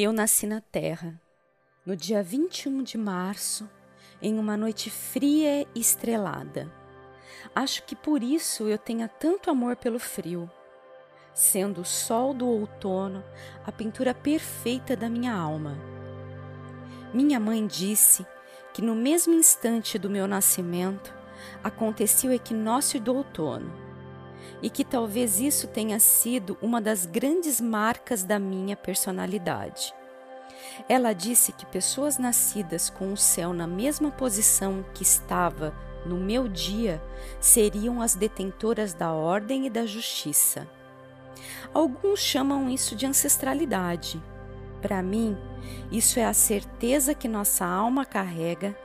Eu nasci na Terra, no dia 21 de março, em uma noite fria e estrelada. Acho que por isso eu tenha tanto amor pelo frio, sendo o sol do outono a pintura perfeita da minha alma. Minha mãe disse que no mesmo instante do meu nascimento acontecia o equinócio do outono e que talvez isso tenha sido uma das grandes marcas da minha personalidade. Ela disse que pessoas nascidas com o céu na mesma posição que estava no meu dia seriam as detentoras da ordem e da justiça. Alguns chamam isso de ancestralidade. Para mim, isso é a certeza que nossa alma carrega,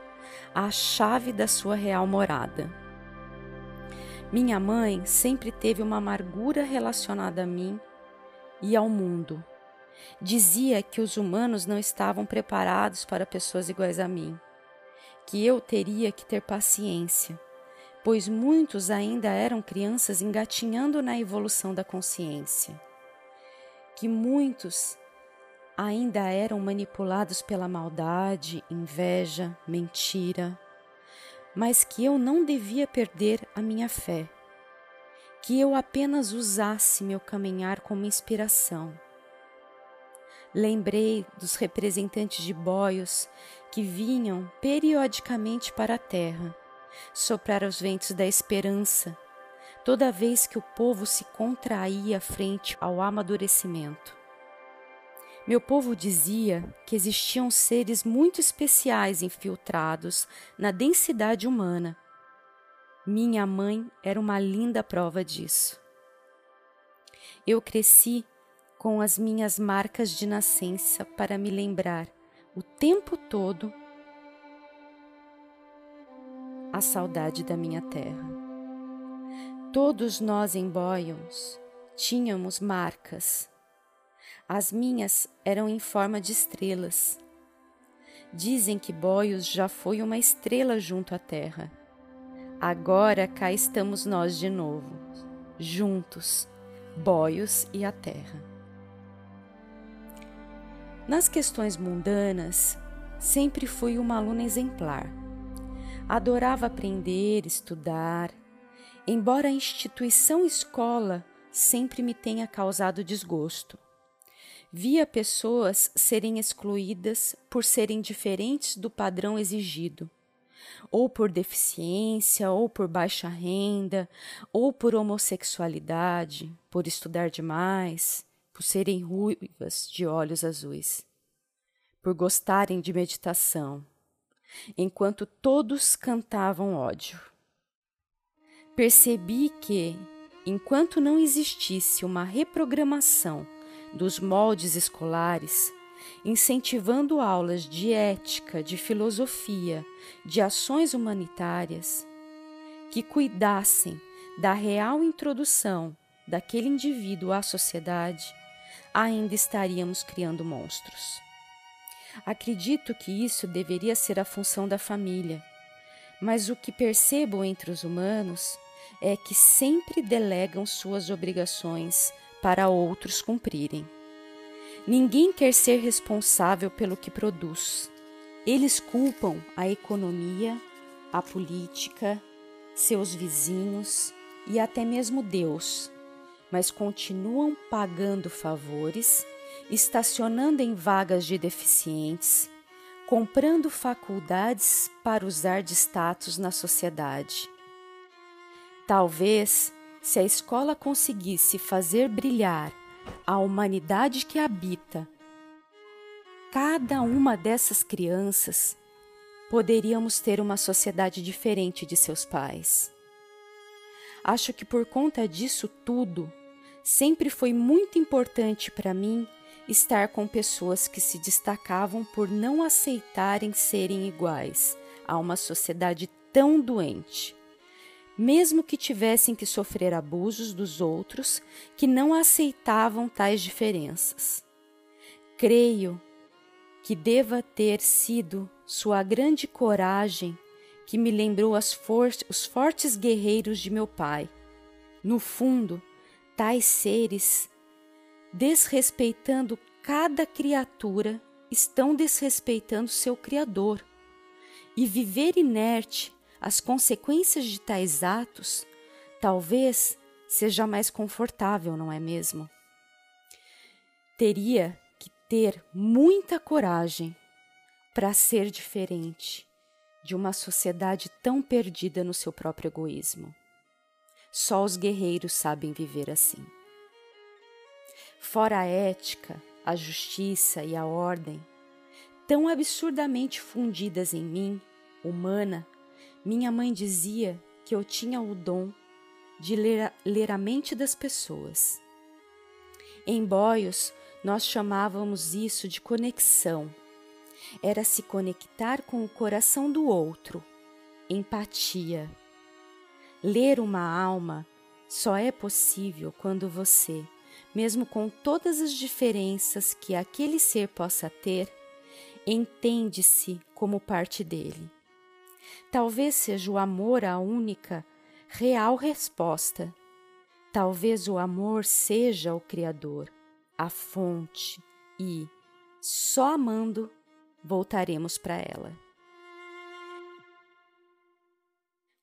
a chave da sua real morada. Minha mãe sempre teve uma amargura relacionada a mim e ao mundo. Dizia que os humanos não estavam preparados para pessoas iguais a mim, que eu teria que ter paciência, pois muitos ainda eram crianças engatinhando na evolução da consciência, que muitos ainda eram manipulados pela maldade, inveja, mentira, mas que eu não devia perder a minha fé, que eu apenas usasse meu caminhar como inspiração. Lembrei dos representantes de boios que vinham periodicamente para a terra, soprar os ventos da esperança, toda vez que o povo se contraía frente ao amadurecimento. Meu povo dizia que existiam seres muito especiais infiltrados na densidade humana. Minha mãe era uma linda prova disso. Eu cresci com as minhas marcas de nascença para me lembrar o tempo todo a saudade da minha terra. Todos nós em Boyons tínhamos marcas as minhas eram em forma de estrelas. Dizem que Boios já foi uma estrela junto à Terra. Agora cá estamos nós de novo, juntos, Boios e a Terra. Nas questões mundanas, sempre fui uma aluna exemplar. Adorava aprender, estudar, embora a instituição escola sempre me tenha causado desgosto via pessoas serem excluídas por serem diferentes do padrão exigido, ou por deficiência, ou por baixa renda, ou por homossexualidade, por estudar demais, por serem ruivas de olhos azuis, por gostarem de meditação, enquanto todos cantavam ódio. Percebi que, enquanto não existisse uma reprogramação dos moldes escolares, incentivando aulas de ética, de filosofia, de ações humanitárias, que cuidassem da real introdução daquele indivíduo à sociedade, ainda estaríamos criando monstros. Acredito que isso deveria ser a função da família, mas o que percebo entre os humanos é que sempre delegam suas obrigações para outros cumprirem. Ninguém quer ser responsável pelo que produz. Eles culpam a economia, a política, seus vizinhos e até mesmo Deus, mas continuam pagando favores, estacionando em vagas de deficientes, comprando faculdades para usar de status na sociedade. Talvez se a escola conseguisse fazer brilhar a humanidade que habita cada uma dessas crianças, poderíamos ter uma sociedade diferente de seus pais. Acho que por conta disso tudo, sempre foi muito importante para mim estar com pessoas que se destacavam por não aceitarem serem iguais a uma sociedade tão doente mesmo que tivessem que sofrer abusos dos outros que não aceitavam tais diferenças. Creio que deva ter sido sua grande coragem que me lembrou for os fortes guerreiros de meu pai. No fundo, tais seres, desrespeitando cada criatura estão desrespeitando seu Criador. E viver inerte às consequências de tais atos talvez seja mais confortável, não é mesmo? Teria que ter muita coragem para ser diferente de uma sociedade tão perdida no seu próprio egoísmo. Só os guerreiros sabem viver assim. Fora a ética, a justiça e a ordem, tão absurdamente fundidas em mim, humana, minha mãe dizia que eu tinha o dom de ler, ler a mente das pessoas. Em Boios, nós chamávamos isso de conexão. Era se conectar com o coração do outro, empatia. Ler uma alma só é possível quando você, mesmo com todas as diferenças que aquele ser possa ter, entende-se como parte dele. Talvez seja o amor a única, real resposta. Talvez o amor seja o Criador, a fonte, e, só amando, voltaremos para ela.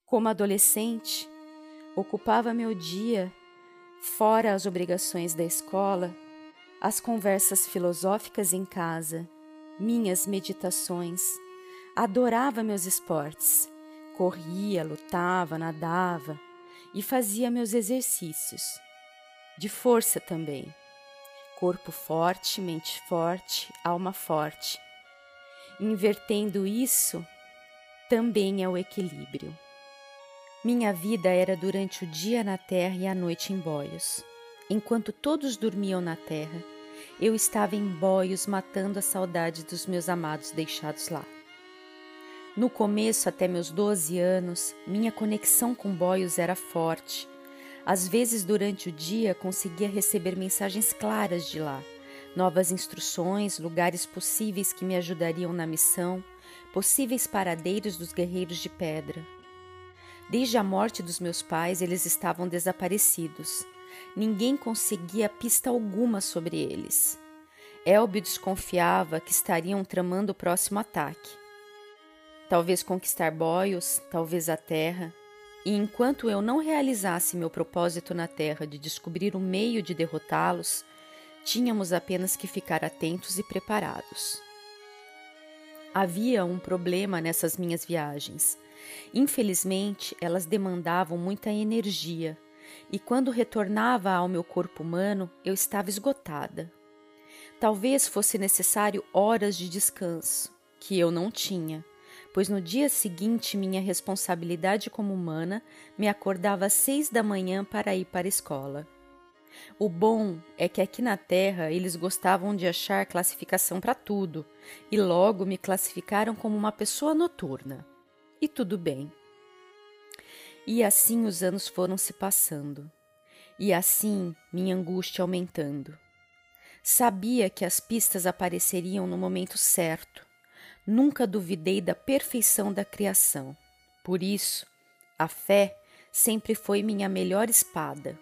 Como adolescente, ocupava meu dia, fora as obrigações da escola, as conversas filosóficas em casa, minhas meditações, adorava meus esportes, corria, lutava, nadava e fazia meus exercícios. De força também. Corpo forte, mente forte, alma forte. Invertendo isso, também é o equilíbrio. Minha vida era durante o dia na terra e a noite em boios. Enquanto todos dormiam na terra, eu estava em boios matando a saudade dos meus amados deixados lá. No começo, até meus 12 anos, minha conexão com boios era forte. Às vezes, durante o dia, conseguia receber mensagens claras de lá, novas instruções, lugares possíveis que me ajudariam na missão, possíveis paradeiros dos guerreiros de pedra. Desde a morte dos meus pais, eles estavam desaparecidos. Ninguém conseguia pista alguma sobre eles. Elbio desconfiava que estariam tramando o próximo ataque. Talvez conquistar Boios, talvez a terra. E enquanto eu não realizasse meu propósito na terra de descobrir o meio de derrotá-los, tínhamos apenas que ficar atentos e preparados. Havia um problema nessas minhas viagens. Infelizmente, elas demandavam muita energia, e quando retornava ao meu corpo humano, eu estava esgotada. Talvez fosse necessário horas de descanso, que eu não tinha, pois no dia seguinte minha responsabilidade como humana me acordava às seis da manhã para ir para a escola. O bom é que aqui na Terra eles gostavam de achar classificação para tudo e logo me classificaram como uma pessoa noturna e tudo bem. E assim os anos foram se passando, e assim minha angústia aumentando. Sabia que as pistas apareceriam no momento certo. Nunca duvidei da perfeição da criação. Por isso, a fé sempre foi minha melhor espada.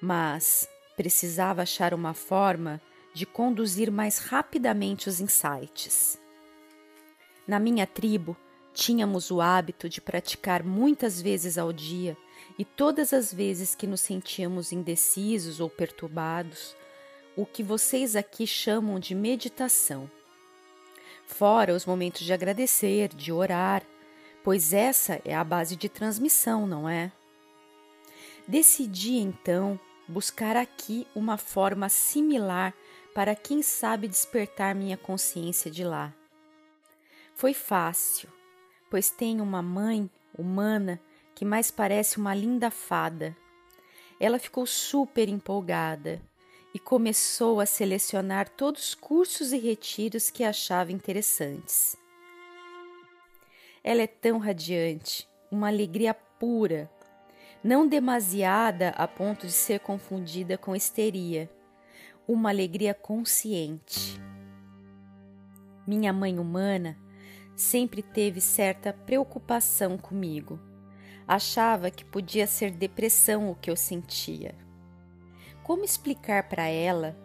Mas precisava achar uma forma de conduzir mais rapidamente os insights. Na minha tribo, Tínhamos o hábito de praticar muitas vezes ao dia, e todas as vezes que nos sentíamos indecisos ou perturbados, o que vocês aqui chamam de meditação. Fora os momentos de agradecer, de orar, pois essa é a base de transmissão, não é? Decidi então buscar aqui uma forma similar para quem sabe despertar minha consciência de lá. Foi fácil, pois tenho uma mãe humana que mais parece uma linda fada. Ela ficou super empolgada e começou a selecionar todos os cursos e retiros que achava interessantes. Ela é tão radiante, uma alegria pura, não demasiada a ponto de ser confundida com histeria, uma alegria consciente. Minha mãe humana sempre teve certa preocupação comigo. Achava que podia ser depressão o que eu sentia. Como explicar para ela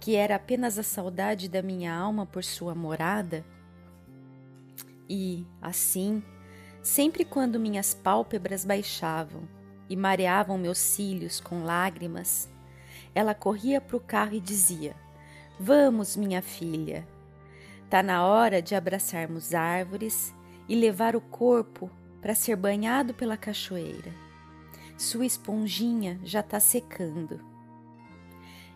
que era apenas a saudade da minha alma por sua morada? E, assim, sempre quando minhas pálpebras baixavam e mareavam meus cílios com lágrimas, ela corria para o carro e dizia: Vamos, minha filha, tá na hora de abraçarmos árvores e levar o corpo para ser banhado pela cachoeira. Sua esponjinha já está secando.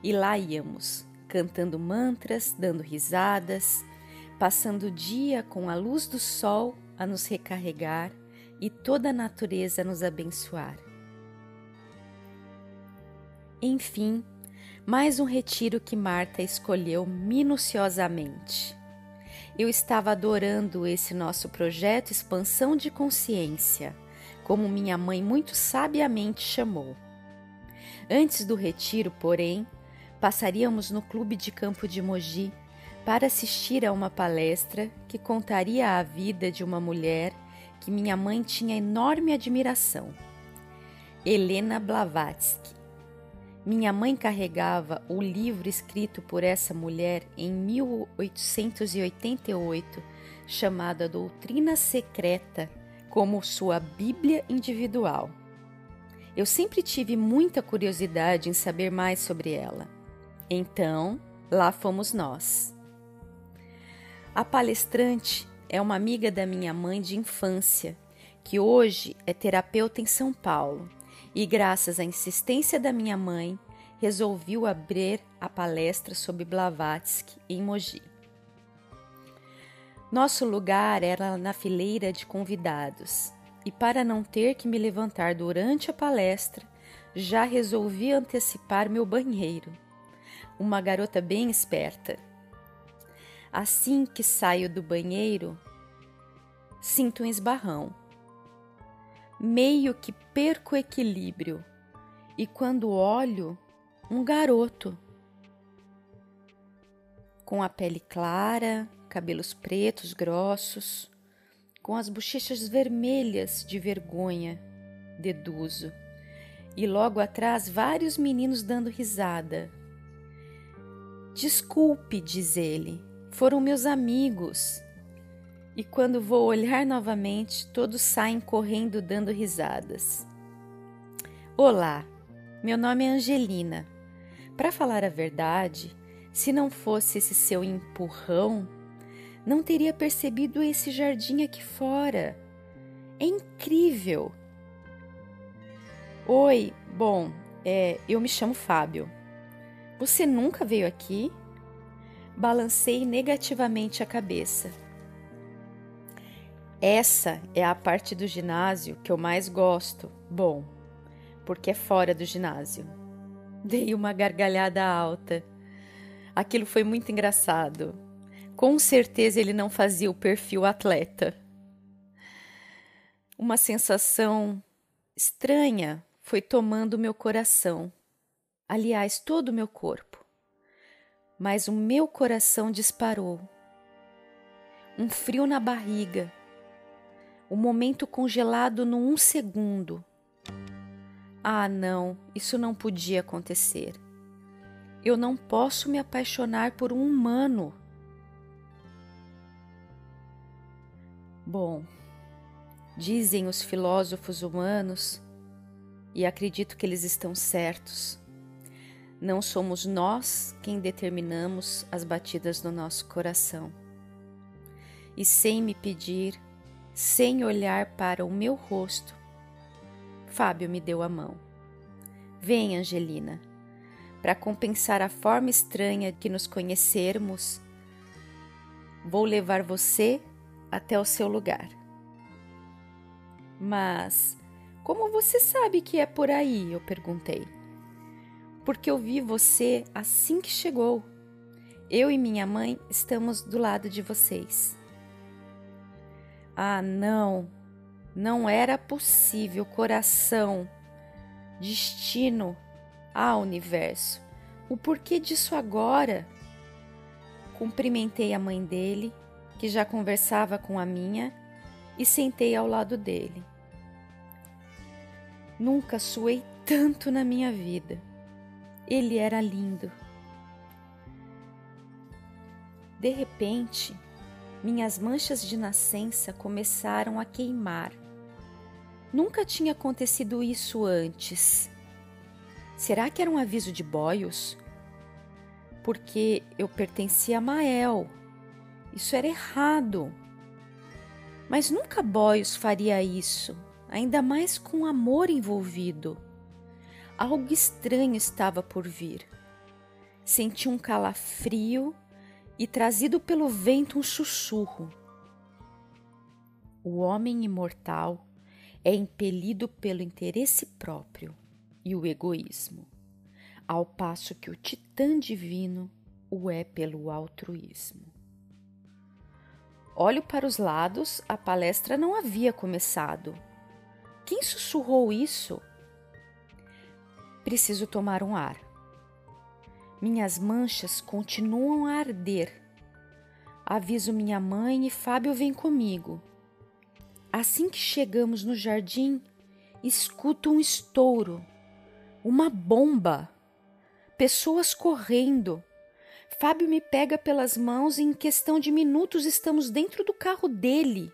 E lá íamos, cantando mantras, dando risadas, passando o dia com a luz do sol a nos recarregar e toda a natureza a nos abençoar. Enfim, mais um retiro que Marta escolheu minuciosamente. Eu estava adorando esse nosso projeto Expansão de Consciência, como minha mãe muito sabiamente chamou. Antes do retiro, porém, passaríamos no Clube de Campo de Mogi para assistir a uma palestra que contaria a vida de uma mulher que minha mãe tinha enorme admiração, Helena Blavatsky. Minha mãe carregava o livro escrito por essa mulher em 1888, chamado A Doutrina Secreta, como sua Bíblia individual. Eu sempre tive muita curiosidade em saber mais sobre ela. Então, lá fomos nós. A palestrante é uma amiga da minha mãe de infância, que hoje é terapeuta em São Paulo, e graças à insistência da minha mãe, resolveu abrir a palestra sobre Blavatsky em Mogi. Nosso lugar era na fileira de convidados, e para não ter que me levantar durante a palestra, já resolvi antecipar meu banheiro. Uma garota bem esperta. Assim que saio do banheiro, sinto um esbarrão. Meio que perco o equilíbrio. E quando olho, um garoto. Com a pele clara, cabelos pretos grossos, com as bochechas vermelhas de vergonha, deduzo, e logo atrás vários meninos dando risada. Desculpe, diz ele, foram meus amigos. E quando vou olhar novamente, todos saem correndo dando risadas. Olá, meu nome é Angelina. Para falar a verdade, se não fosse esse seu empurrão, não teria percebido esse jardim aqui fora. É incrível! Oi, bom, é, eu me chamo Fábio. Você nunca veio aqui? balancei negativamente a cabeça. Essa é a parte do ginásio que eu mais gosto. Bom, porque é fora do ginásio. Dei uma gargalhada alta. Aquilo foi muito engraçado. Com certeza ele não fazia o perfil atleta. Uma sensação estranha foi tomando meu coração, aliás, todo o meu corpo mas o meu coração disparou. Um frio na barriga, o um momento congelado no um segundo. Ah, não, isso não podia acontecer. Eu não posso me apaixonar por um humano. Bom, dizem os filósofos humanos, e acredito que eles estão certos não somos nós quem determinamos as batidas do nosso coração. E sem me pedir, sem olhar para o meu rosto, Fábio me deu a mão. Vem, Angelina, para compensar a forma estranha que nos conhecermos, vou levar você até o seu lugar. Mas como você sabe que é por aí? Eu perguntei porque eu vi você assim que chegou. Eu e minha mãe estamos do lado de vocês. Ah, não, não era possível, coração, destino, ah, universo. O porquê disso agora? Cumprimentei a mãe dele, que já conversava com a minha, e sentei ao lado dele. Nunca suei tanto na minha vida. Ele era lindo. De repente, minhas manchas de nascença começaram a queimar. Nunca tinha acontecido isso antes. Será que era um aviso de boios? Porque eu pertencia a Mael. Isso era errado. Mas nunca Boios faria isso, ainda mais com amor envolvido. Algo estranho estava por vir. Senti um calafrio e, trazido pelo vento, um sussurro. O homem imortal é impelido pelo interesse próprio e o egoísmo, ao passo que o titã divino o é pelo altruísmo. Olho para os lados, a palestra não havia começado. Quem sussurrou isso? Preciso tomar um ar. Minhas manchas continuam a arder. Aviso minha mãe e Fábio vem comigo. Assim que chegamos no jardim, escuto um estouro, uma bomba, pessoas correndo. Fábio me pega pelas mãos e em questão de minutos estamos dentro do carro dele.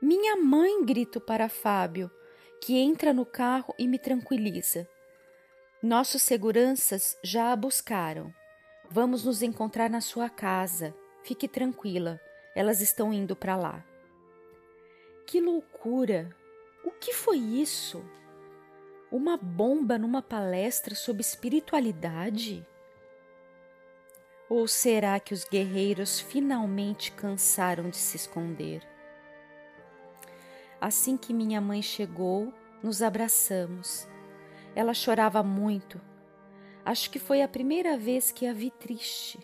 Minha mãe grito para Fábio, que entra no carro e me tranquiliza. Nossos seguranças já a buscaram. Vamos nos encontrar na sua casa. Fique tranquila, elas estão indo para lá. Que loucura! O que foi isso? Uma bomba numa palestra sobre espiritualidade? Ou será que os guerreiros finalmente cansaram de se esconder? Assim que minha mãe chegou, nos abraçamos. Ela chorava muito. Acho que foi a primeira vez que a vi triste.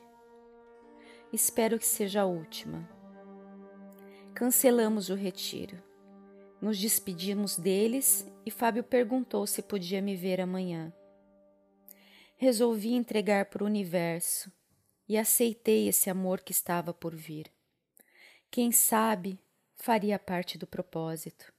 Espero que seja a última. Cancelamos o retiro. Nos despedimos deles e Fábio perguntou se podia me ver amanhã. Resolvi entregar para o universo e aceitei esse amor que estava por vir. Quem sabe faria parte do propósito.